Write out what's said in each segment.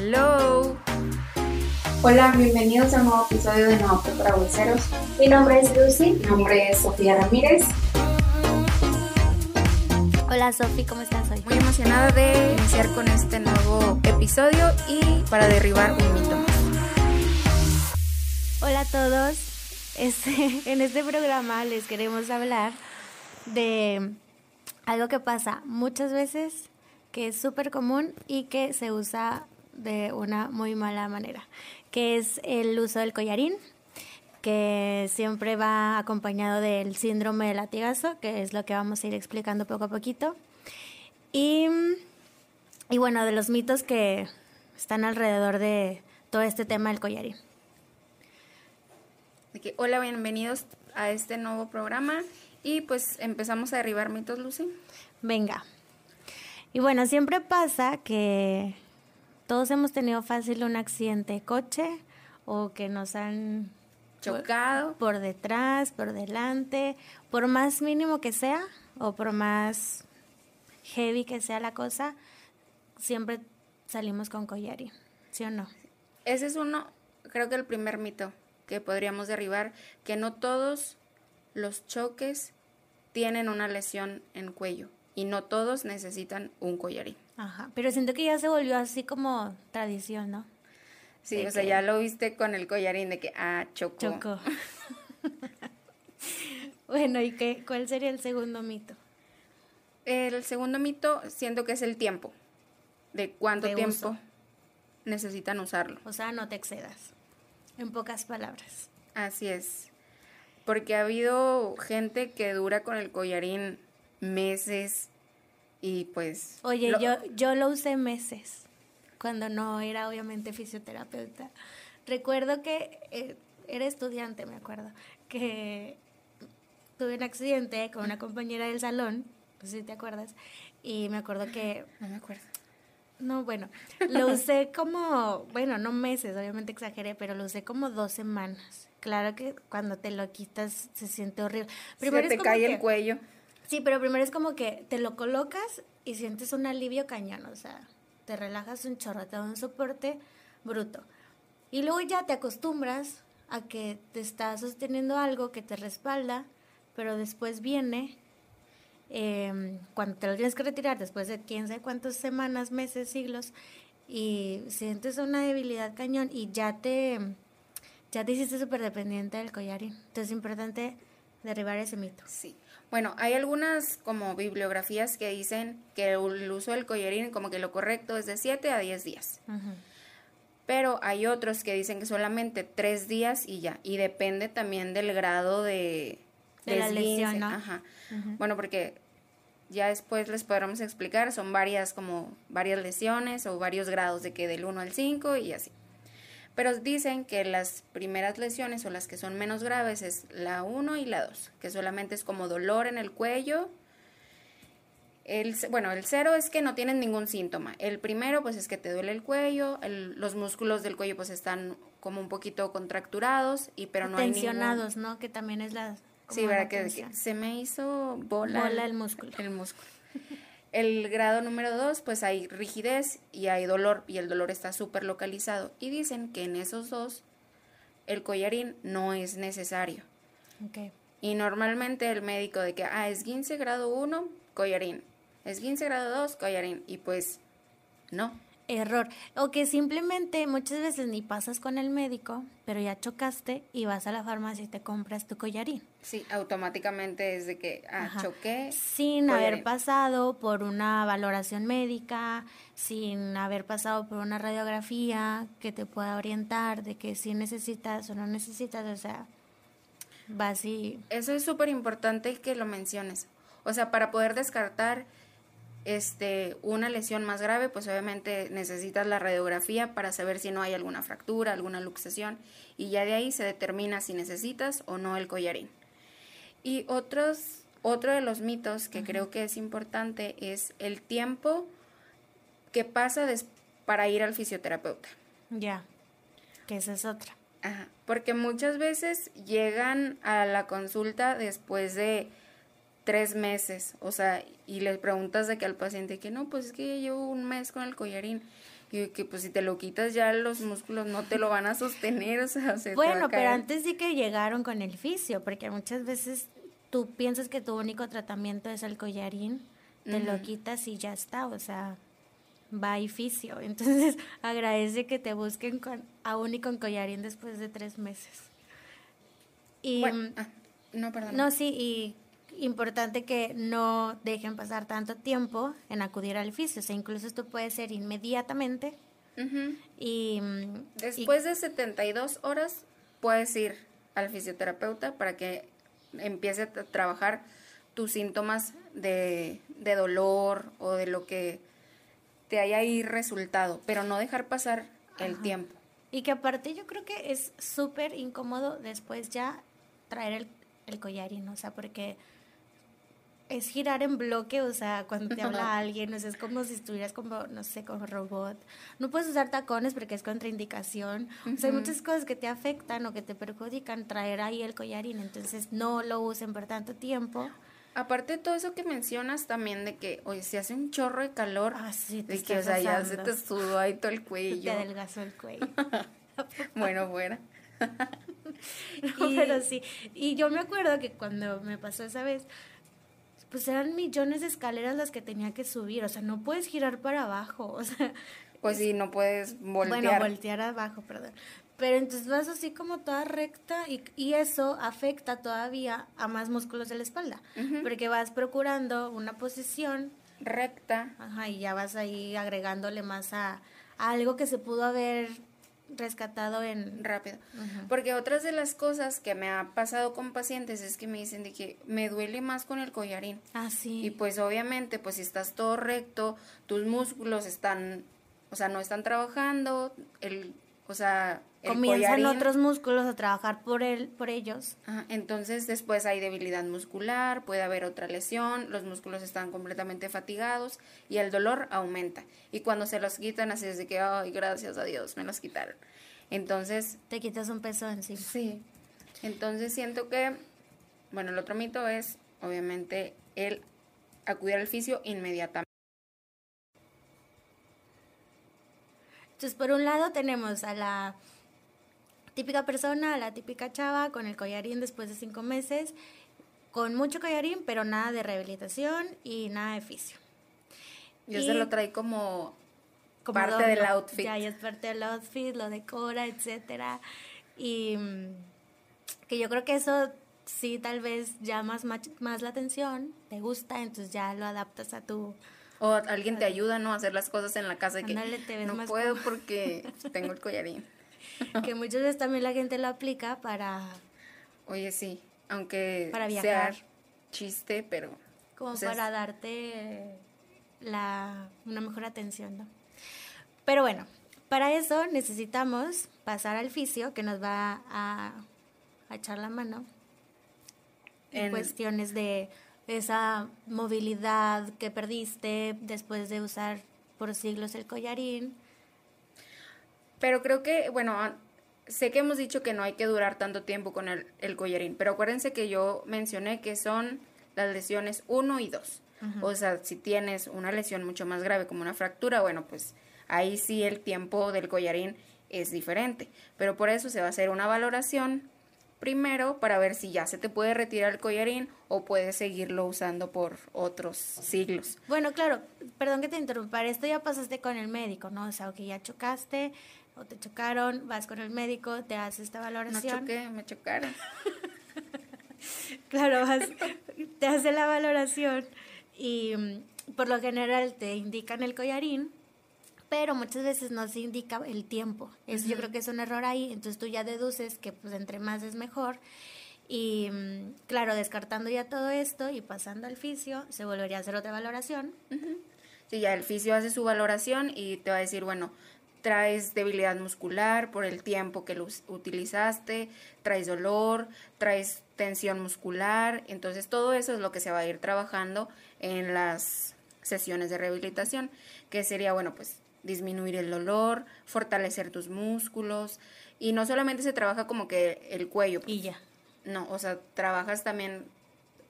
Hello. Hola, bienvenidos a un nuevo episodio de Nuevo para Bolseros. Mi nombre es Lucy. Mi nombre es Sofía Ramírez. Hola Sofi, ¿cómo estás hoy? Muy emocionada de iniciar con este nuevo episodio y para derribar un mito Hola a todos. Este, en este programa les queremos hablar de algo que pasa muchas veces, que es súper común y que se usa de una muy mala manera, que es el uso del collarín, que siempre va acompañado del síndrome de latigazo, que es lo que vamos a ir explicando poco a poquito. Y, y bueno, de los mitos que están alrededor de todo este tema del collarín. hola, bienvenidos a este nuevo programa y pues empezamos a derribar mitos, Lucy. Venga. Y bueno, siempre pasa que todos hemos tenido fácil un accidente de coche o que nos han chocado por detrás, por delante, por más mínimo que sea o por más heavy que sea la cosa, siempre salimos con collarín, ¿sí o no? Ese es uno, creo que el primer mito que podríamos derribar, que no todos los choques tienen una lesión en cuello y no todos necesitan un collarín. Ajá, pero siento que ya se volvió así como tradición, ¿no? Sí, o sea, ya lo viste con el collarín de que, ah, chocó. Chocó. bueno, ¿y qué, cuál sería el segundo mito? El segundo mito siento que es el tiempo. De cuánto tiempo necesitan usarlo. O sea, no te excedas. En pocas palabras. Así es. Porque ha habido gente que dura con el collarín meses, y pues... Oye, yo, yo lo usé meses, cuando no era obviamente fisioterapeuta. Recuerdo que eh, era estudiante, me acuerdo, que tuve un accidente con una compañera del salón, no sé si te acuerdas, y me acuerdo que... No me acuerdo. No, bueno, lo usé como, bueno, no meses, obviamente exageré, pero lo usé como dos semanas. Claro que cuando te lo quitas se siente horrible. Primero se te cae el cuello. Sí, pero primero es como que te lo colocas y sientes un alivio cañón, o sea, te relajas un chorro, te da un soporte bruto. Y luego ya te acostumbras a que te está sosteniendo algo que te respalda, pero después viene, em, cuando te lo tienes que retirar, después de quién sabe cuántas semanas, meses, siglos, y sientes una debilidad cañón y ya te, ya te hiciste súper dependiente del collarín. Entonces es importante derribar ese mito. Sí. Bueno, hay algunas como bibliografías que dicen que el uso del collarín como que lo correcto es de 7 a 10 días. Pero hay otros que dicen que solamente 3 días y ya. Y depende también del grado de, de, la lesión, ¿no? Ajá. Bueno, porque ya después les podremos explicar, son varias como varias lesiones o varios grados de que del 1 al 5 y así. Pero dicen que las primeras lesiones o las que son menos graves es la 1 y la 2, que solamente es como dolor en el cuello. El, bueno, el cero es que no tienen ningún síntoma. El primero pues es que te duele el cuello, los músculos del cuello pues están como un poquito contracturados y pero no Tensionados, ¿no? Que también es la... Sí, verdad que, se me hizo bola. Bola el músculo. El músculo. El grado número dos, pues hay rigidez y hay dolor y el dolor está súper localizado. Y dicen que en esos dos el collarín no es necesario. Y normalmente el médico de que, ah, es 15 grado 1, collarín. Es 15 grado 2, collarín. Y pues no error. O que simplemente muchas veces ni pasas con el médico, pero ya chocaste y vas a la farmacia y te compras tu collarín. Sí, automáticamente es de que ah, choqué. Sin haber pasado por una valoración médica, sin haber pasado por una radiografía que te pueda orientar de que si necesitas o no necesitas, o sea, vas y... Eso es súper importante que lo menciones. O sea, para poder descartar este, una lesión más grave, pues obviamente necesitas la radiografía para saber si no hay alguna fractura, alguna luxación y ya de ahí se determina si necesitas o no el collarín. Y otros, otro de los mitos que creo que es importante es el tiempo que pasa para ir al fisioterapeuta. Ya, que esa es otra. Ajá, porque muchas veces llegan a la consulta después de tres meses, o sea, y le preguntas de que al paciente que no, pues es que llevo un mes con el collarín Y que pues si te lo quitas ya los músculos no te lo van a sostener, o sea, se te va Bueno, pero antes sí que llegaron con el fisio, porque muchas veces tú piensas que tu único tratamiento es el collarín, te lo quitas y ya está, o sea, va y fisio. Entonces agradece que te busquen con, aún y con collarín después de tres meses. Y Bueno, ah, no, perdón. no, sí, y importante que no dejen pasar tanto tiempo en acudir al fisio, o sea, incluso esto puede ser inmediatamente Ujú. y... mm, y- Después de 72 horas puedes ir al fisioterapeuta para que empiece a tra- trabajar tus síntomas de, de dolor o de lo que te haya ahí resultado, pero no dejar pasar el Ajá. tiempo. Y que aparte yo creo que es súper incómodo después ya traer el, el collarín, o sea, porque es girar en bloque, o sea, cuando te habla alguien, o sea, es como si estuvieras como, no sé, como robot. No puedes usar tacones porque es contraindicación. O sea, hay muchas cosas que te afectan o que te perjudican traer ahí el collarín, entonces no lo usen por tanto tiempo. Aparte de todo eso que mencionas también de que, oye, se hace un chorro de calor, Ah, sí, te de que, o sea, ya se te sudó ahí todo el Te cuello. adelgazó el cuello. bueno, fuera. No, Y- pero sí. Y yo me acuerdo que cuando me pasó esa vez, pues eran millones de escaleras las que tenía que subir. O sea, no puedes girar para abajo. O sea, Pues sí, no puedes voltear. bueno, voltear abajo, perdón. Pero entonces vas así como toda recta y, y eso afecta todavía a más músculos de la espalda. Porque vas procurando una posición Recta. ajá, y ya vas ahí agregándole más a, a algo que se pudo haber rescatado en... rápido. Porque otras de las cosas que me ha pasado con pacientes es que me dicen de que me duele más con el collarín. Ah, sí. Y pues obviamente, pues si estás todo recto, tus músculos están, o sea, no están trabajando, el, o sea, el Comienzan collarín- otros músculos a trabajar por él, por ellos. Ajá, entonces después hay debilidad muscular, puede haber otra lesión, los músculos están completamente fatigados y el dolor aumenta. Y cuando se los quitan así es de que, ay, gracias a Dios, me los quitaron. Entonces, Te quitas un peso encima. Sí. Entonces siento que, bueno, el otro mito es, obviamente, el acudir al fisio inmediatamente. Entonces, por un lado tenemos a la típica persona, a la típica chava con el collarín después de cinco meses, con mucho collarín, pero nada de rehabilitación y nada de fisio. Ya Y- se lo trae como, Como parte adorno. del outfit. Ya, ya es parte del outfit, lo decora, etcétera. Y mm, que yo creo que eso sí tal vez llamas más, más la atención, te gusta, entonces ya lo adaptas a tu... O alguien te ayuda, ¿no? A hacer las cosas en la casa de que Ándale, te ves no más puedo cómodo". porque tengo el collarín. que muchas veces también la gente lo aplica para Oye, sí, aunque Para sea viajar. chiste, pero... como o sea, es- para darte la una mejor atención, ¿no? Pero bueno, para eso necesitamos pasar al fisio que nos va a, a echar la mano en, En- cuestiones de esa movilidad que perdiste después de usar por siglos el collarín. Pero creo que, bueno, a- sé que hemos dicho que no hay que durar tanto tiempo con el, el collarín, pero acuérdense que yo mencioné que son las lesiones 1 y 2. O sea, si tienes una lesión mucho más grave como una fractura, bueno, pues ahí sí el tiempo del collarín es diferente. Pero por eso se va a hacer una valoración primero para ver si ya se te puede retirar el collarín o puedes seguirlo usando por otros siglos. Bueno, claro, perdón que te interrumpa, esto ya pasaste con el médico, ¿no? O sea, que ya chocaste o te chocaron, vas con el médico, te hace esta No valoración. choqué, me chocaron. Claro, vas- te hace la valoración y mm, por lo general te indican el collarín, pero muchas veces no se indica el tiempo. Eso yo creo que es un error ahí, entonces tú ya deduces que pues entre más es mejor. Y claro, descartando ya todo esto y pasando al fisio, se volvería a hacer otra valoración. Sí, ya el fisio hace su valoración y te va a decir, bueno, traes debilidad muscular por el tiempo que lo utilizaste, traes dolor, traes tensión muscular, entonces todo eso es lo que se va a ir trabajando en las sesiones de rehabilitación, que sería, bueno, pues disminuir el dolor, fortalecer tus músculos y no solamente se trabaja como que el cuello, Y ya. no, o sea, trabajas también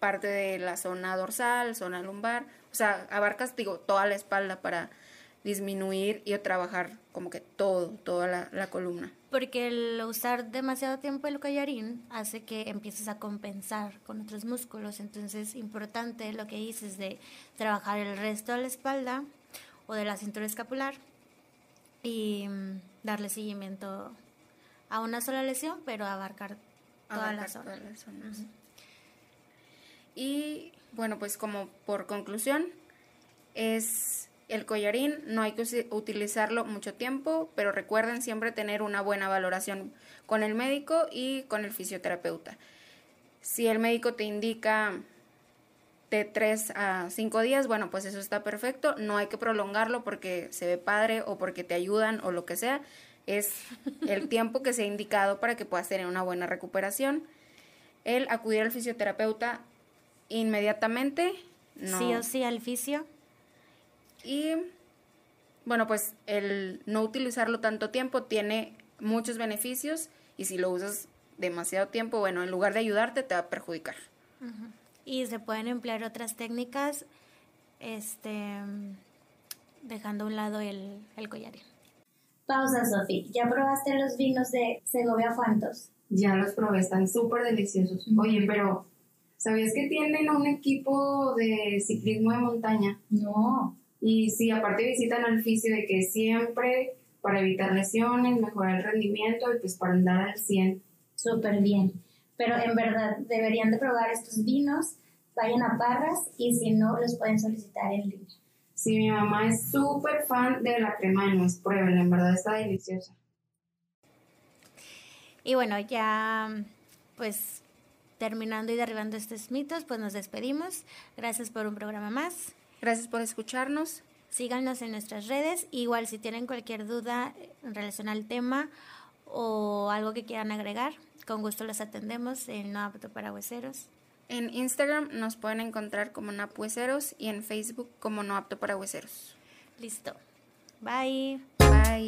parte de la zona dorsal, zona lumbar, o sea, abarcas, digo, toda la espalda para disminuir y trabajar como que todo, toda la, la columna. Porque el usar demasiado tiempo el collarín hace que empieces a compensar con otros músculos. Entonces, importante lo que dices de trabajar el resto de la espalda o de la cintura escapular y mm, darle seguimiento a una sola lesión, pero abarcar todas las zonas. Y bueno, pues como por conclusión, es el collarín, no hay que utilizarlo mucho tiempo, pero recuerden siempre tener una buena valoración con el médico y con el fisioterapeuta. Si el médico te indica de 3 a 5 días, bueno, pues eso está perfecto, no hay que prolongarlo porque se ve padre o porque te ayudan o lo que sea, es el tiempo que se ha indicado para que puedas tener una buena recuperación. El acudir al fisioterapeuta inmediatamente. Sí o sí al fisio. Y bueno, pues el no utilizarlo tanto tiempo tiene muchos beneficios y si lo usas demasiado tiempo, bueno, en lugar de ayudarte te va a perjudicar. Y se pueden emplear otras técnicas, este, dejando a un lado el, el collarín. Pausa, Sofi. ¿Ya probaste los vinos de Segovia Fuantos? Ya los probé, están súper deliciosos. Oye, pero ¿sabías que tienen un equipo de ciclismo de montaña? No. Y sí, aparte visitan al fisio de que siempre para evitar lesiones, mejorar el rendimiento y pues para andar al 100. Súper bien. Pero en verdad deberían de probar estos vinos, vayan a Parras y si no, los pueden solicitar en línea. Sí, mi mamá es súper fan de la crema de nuez, pruébenla, en verdad está deliciosa. Y bueno, ya pues terminando y derribando estos mitos, pues nos despedimos. Gracias por un programa más. Gracias por escucharnos. Síganos en nuestras redes. Igual si tienen cualquier duda en relación al tema o algo que quieran agregar, con gusto los atendemos en No Apto para Hueseros. En Instagram nos pueden encontrar como Napueceros y en Facebook como No Apto para Hueseros. Listo. Bye. Bye.